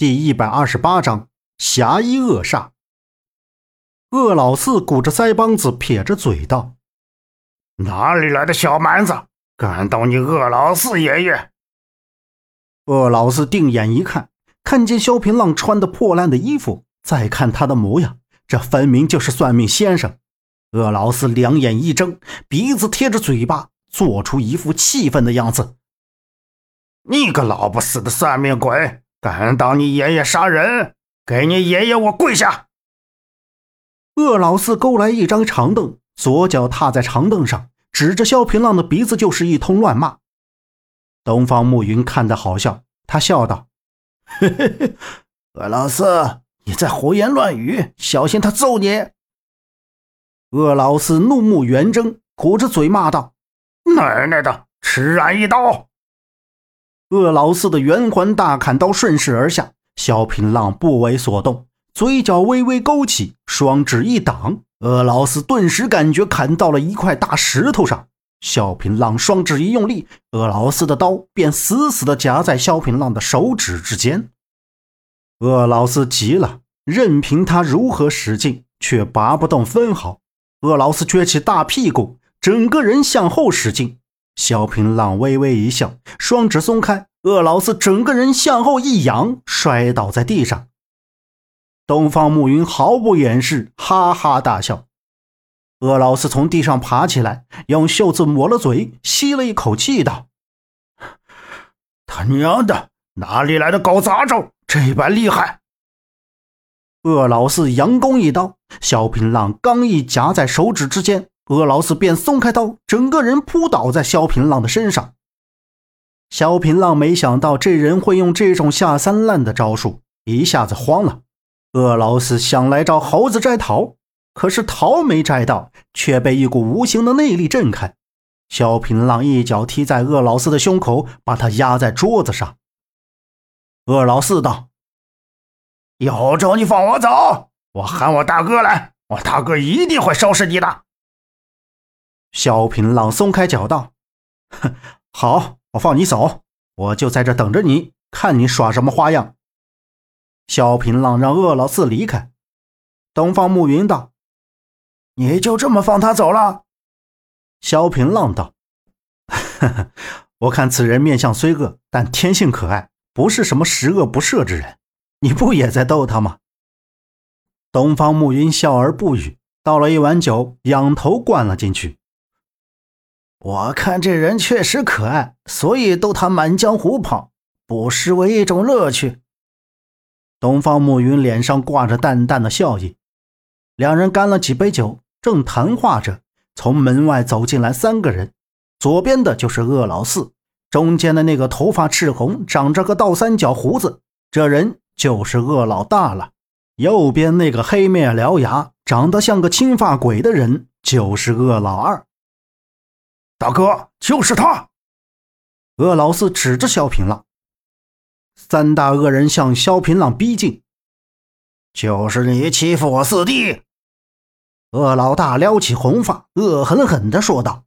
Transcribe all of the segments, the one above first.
第一百二十八章侠医恶煞。鄂老四鼓着腮帮子，撇着嘴道：“哪里来的小蛮子，敢动你鄂老四爷爷？”鄂老四定眼一看，看见萧平浪穿的破烂的衣服，再看他的模样，这分明就是算命先生。鄂老四两眼一睁，鼻子贴着嘴巴，做出一副气愤的样子：“你个老不死的算命鬼！”敢挡你爷爷杀人，给你爷爷我跪下！鄂老四勾来一张长凳，左脚踏在长凳上，指着萧平浪的鼻子就是一通乱骂。东方暮云看得好笑，他笑道：“嘿嘿嘿，鄂老四，你在胡言乱语，小心他揍你！”鄂老四怒目圆睁，鼓着嘴骂道：“奶奶的，吃俺一刀！”鄂老四的圆环大砍刀顺势而下，萧平浪不为所动，嘴角微微勾起，双指一挡，鄂老四顿时感觉砍到了一块大石头上。萧平浪双指一用力，鄂老四的刀便死死地夹在萧平浪的手指之间。鄂老四急了，任凭他如何使劲，却拔不动分毫。鄂老四撅起大屁股，整个人向后使劲。萧平浪微微一笑，双指松开，鄂老四整个人向后一仰，摔倒在地上。东方暮云毫不掩饰，哈哈大笑。鄂老四从地上爬起来，用袖子抹了嘴，吸了一口气，道：“他娘的，哪里来的狗杂种，这般厉害！”鄂老四佯攻一刀，萧平浪刚一夹在手指之间。鄂老四便松开刀，整个人扑倒在萧平浪的身上。萧平浪没想到这人会用这种下三滥的招数，一下子慌了。鄂老四想来找猴子摘桃，可是桃没摘到，却被一股无形的内力震开。萧平浪一脚踢在鄂老四的胸口，把他压在桌子上。鄂老四道：“有种你放我走，我喊我大哥来，我大哥一定会收拾你的。”萧平浪松开脚道：“哼，好，我放你走，我就在这等着你，看你耍什么花样。”萧平浪让鄂老四离开。东方暮云道：“你就这么放他走了？”萧平浪道：“呵呵，我看此人面相虽恶，但天性可爱，不是什么十恶不赦之人。你不也在逗他吗？”东方暮云笑而不语，倒了一碗酒，仰头灌了进去。我看这人确实可爱，所以逗他满江湖跑，不失为一种乐趣。东方暮云脸上挂着淡淡的笑意。两人干了几杯酒，正谈话着，从门外走进来三个人。左边的就是鄂老四，中间的那个头发赤红，长着个倒三角胡子，这人就是鄂老大了。右边那个黑面獠牙，长得像个青发鬼的人，就是鄂老二。大哥，就是他！鄂老四指着萧平浪，三大恶人向萧平浪逼近。就是你欺负我四弟！鄂老大撩起红发，恶狠狠地说道。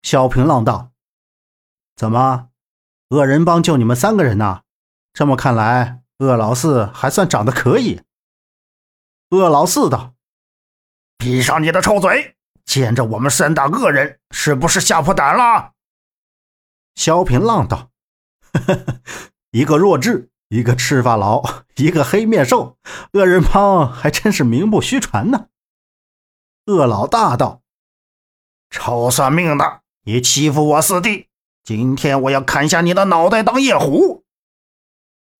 萧平浪道：“怎么，恶人帮就你们三个人呐？这么看来，鄂老四还算长得可以。”鄂老四道：“闭上你的臭嘴！”见着我们三大恶人，是不是吓破胆了？萧平浪道：“ 一个弱智，一个赤发佬，一个黑面兽，恶人帮还真是名不虚传呢。”恶老大道：“臭算命的，你欺负我四弟，今天我要砍下你的脑袋当夜壶！”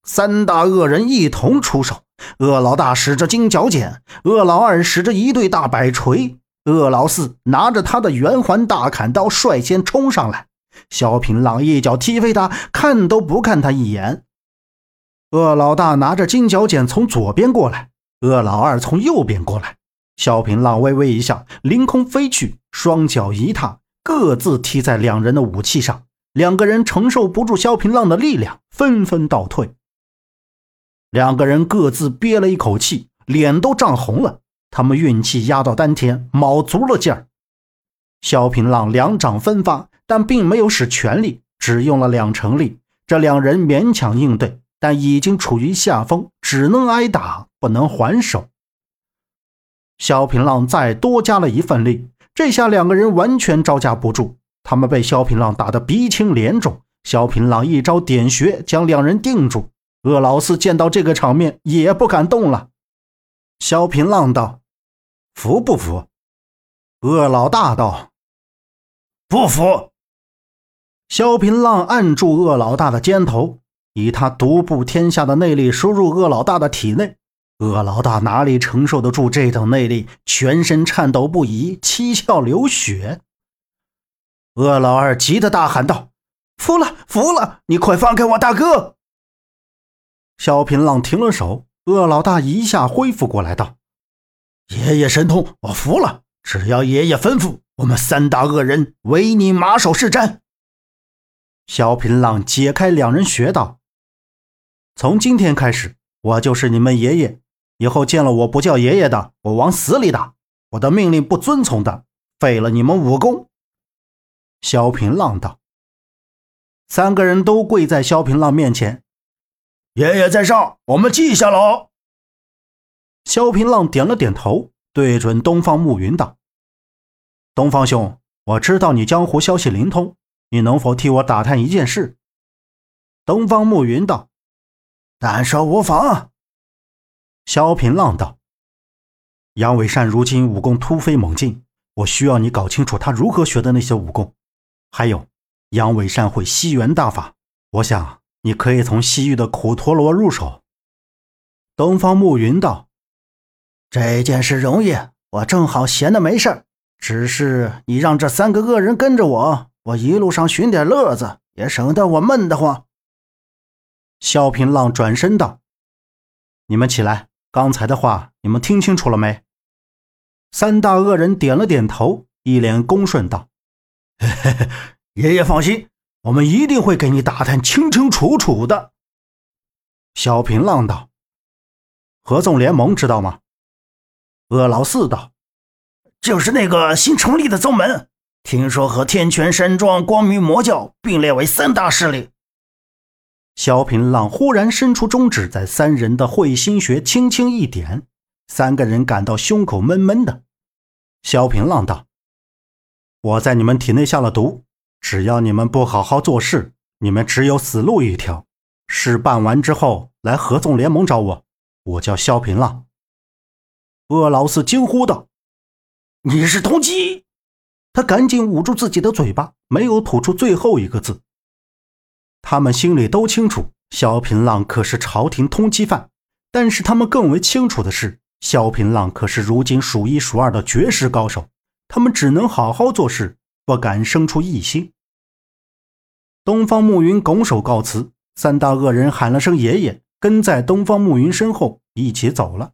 三大恶人一同出手，恶老大使着金角剪，恶老二使着一对大摆锤。鄂老四拿着他的圆环大砍刀，率先冲上来。萧平浪一脚踢飞他，看都不看他一眼。鄂老大拿着金角剪从左边过来，鄂老二从右边过来。萧平浪微微一笑，凌空飞去，双脚一踏，各自踢在两人的武器上。两个人承受不住萧平浪的力量，纷纷倒退。两个人各自憋了一口气，脸都涨红了。他们运气压到丹田，卯足了劲儿。萧平浪两掌分发，但并没有使全力，只用了两成力。这两人勉强应对，但已经处于下风，只能挨打，不能还手。萧平浪再多加了一份力，这下两个人完全招架不住，他们被萧平浪打得鼻青脸肿。萧平浪一招点穴，将两人定住。鄂老四见到这个场面，也不敢动了。萧平浪道：“服不服？”恶老大道：“不服。”萧平浪按住恶老大的肩头，以他独步天下的内力输入恶老大的体内。恶老大哪里承受得住这等内力，全身颤抖不已，七窍流血。恶老二急得大喊道。服了，服了！你快放开我大哥！萧平浪停了手，恶老大一下恢复过来，道：“爷爷神通，我服了。只要爷爷吩咐，我们三大恶人为你马首是瞻。”萧平浪解开两人穴道：“从今天开始，我就是你们爷爷。以后见了我不叫爷爷的，我往死里打！我的命令不遵从的，废了你们武功。”萧平浪道。三个人都跪在萧平浪面前，爷爷在上，我们记下了。萧平浪点了点头，对准东方暮云道：“东方兄，我知道你江湖消息灵通，你能否替我打探一件事？”东方暮云道：“但说无妨。”萧平浪道：“杨伟善如今武功突飞猛进，我需要你搞清楚他如何学的那些武功，还有。”杨伟善会西元大法，我想你可以从西域的苦陀罗入手。东方暮云道：“这件事容易，我正好闲的没事只是你让这三个恶人跟着我，我一路上寻点乐子，也省得我闷得慌。”萧平浪转身道：“你们起来，刚才的话你们听清楚了没？”三大恶人点了点头，一脸恭顺道：“嘿嘿。”爷爷放心，我们一定会给你打探清清楚楚的。萧平浪道：“合纵联盟知道吗？”鄂老四道：“就是那个新成立的宗门，听说和天泉山庄、光明魔教并列为三大势力。”萧平浪忽然伸出中指，在三人的会心穴轻轻一点，三个人感到胸口闷闷的。萧平浪道：“我在你们体内下了毒。”只要你们不好好做事，你们只有死路一条。事办完之后，来合纵联盟找我。我叫萧平浪。鄂老四惊呼道：“你是通缉！”他赶紧捂住自己的嘴巴，没有吐出最后一个字。他们心里都清楚，萧平浪可是朝廷通缉犯，但是他们更为清楚的是，萧平浪可是如今数一数二的绝世高手。他们只能好好做事，不敢生出异心。东方暮云拱手告辞，三大恶人喊了声“爷爷”，跟在东方暮云身后一起走了。